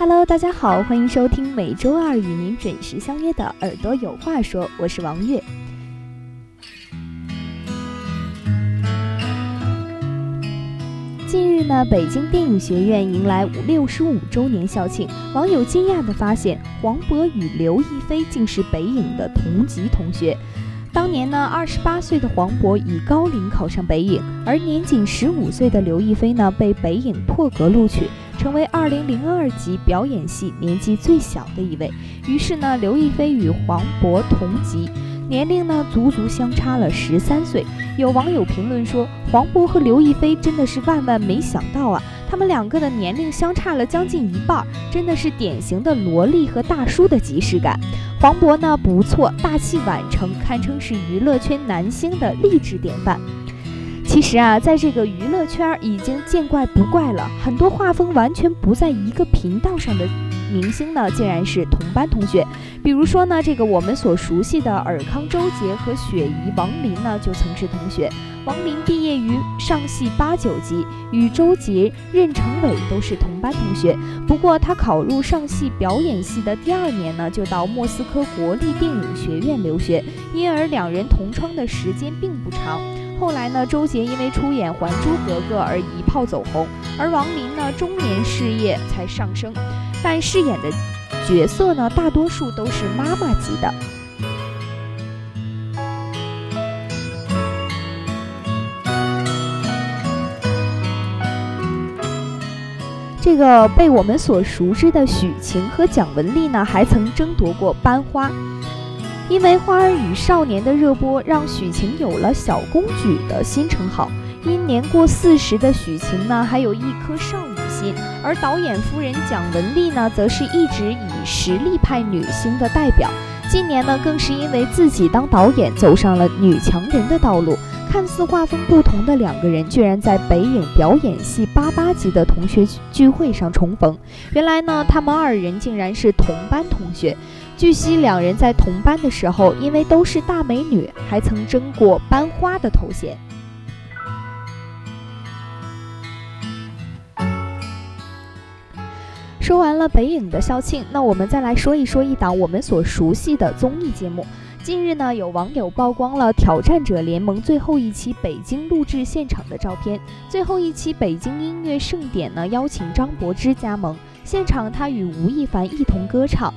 Hello，大家好，欢迎收听每周二与您准时相约的《耳朵有话说》，我是王悦。近日呢，北京电影学院迎来五六十五周年校庆，网友惊讶地发现，黄渤与刘亦菲竟是北影的同级同学。当年呢，二十八岁的黄渤以高龄考上北影，而年仅十五岁的刘亦菲呢，被北影破格录取。成为二零零二级表演系年纪最小的一位，于是呢，刘亦菲与黄渤同级，年龄呢足足相差了十三岁。有网友评论说，黄渤和刘亦菲真的是万万没想到啊，他们两个的年龄相差了将近一半，真的是典型的萝莉和大叔的即视感。黄渤呢不错，大器晚成，堪称是娱乐圈男星的励志典范。其实啊，在这个娱乐圈儿已经见怪不怪了。很多画风完全不在一个频道上的明星呢，竟然是同班同学。比如说呢，这个我们所熟悉的尔康周杰和雪姨王林呢，就曾是同学。王林毕业于上戏八九级，与周杰、任成伟都是同班同学。不过他考入上戏表演系的第二年呢，就到莫斯科国立电影学院留学，因而两人同窗的时间并不长。后来呢，周杰因为出演《还珠格格》而一炮走红，而王林呢，中年事业才上升，但饰演的角色呢，大多数都是妈妈级的。这个被我们所熟知的许晴和蒋雯丽呢，还曾争夺过班花。因为《花儿与少年》的热播，让许晴有了“小公举”的新称号。因年过四十的许晴呢，还有一颗少女心，而导演夫人蒋雯丽呢，则是一直以实力派女星的代表。近年呢，更是因为自己当导演，走上了女强人的道路。看似画风不同的两个人，居然在北影表演系八八级的同学聚会上重逢。原来呢，他们二人竟然是同班同学。据悉，两人在同班的时候，因为都是大美女，还曾争过班花的头衔。说完了北影的校庆，那我们再来说一说一档我们所熟悉的综艺节目。近日呢，有网友曝光了《挑战者联盟》最后一期北京录制现场的照片。最后一期北京音乐盛典呢，邀请张柏芝加盟，现场他与吴亦凡一同歌唱。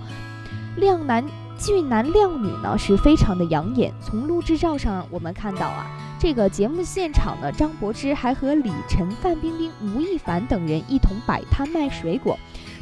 靓男俊男靓女呢是非常的养眼。从录制照上我们看到啊，这个节目现场呢，张柏芝还和李晨、范冰冰、吴亦凡等人一同摆摊卖水果。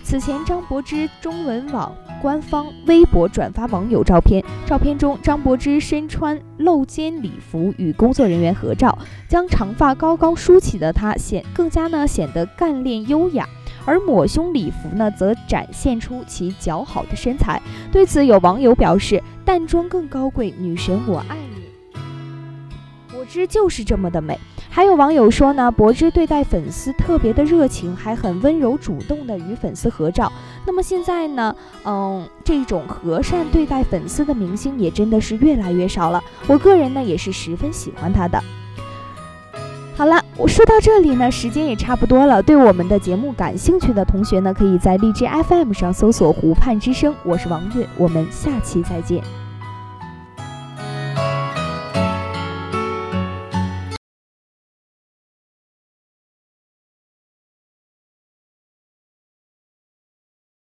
此前，张柏芝中文网官方微博转发网友照片，照片中张柏芝身穿露肩礼服与工作人员合照，将长发高高梳起的她显更加呢显得干练优雅。而抹胸礼服呢，则展现出其姣好的身材。对此，有网友表示：“淡妆更高贵，女神我爱你。”柏芝就是这么的美。还有网友说呢，柏芝对待粉丝特别的热情，还很温柔主动的与粉丝合照。那么现在呢，嗯，这种和善对待粉丝的明星也真的是越来越少了。我个人呢，也是十分喜欢她的。好了，我说到这里呢，时间也差不多了。对我们的节目感兴趣的同学呢，可以在荔枝 FM 上搜索“湖畔之声”，我是王悦，我们下期再见。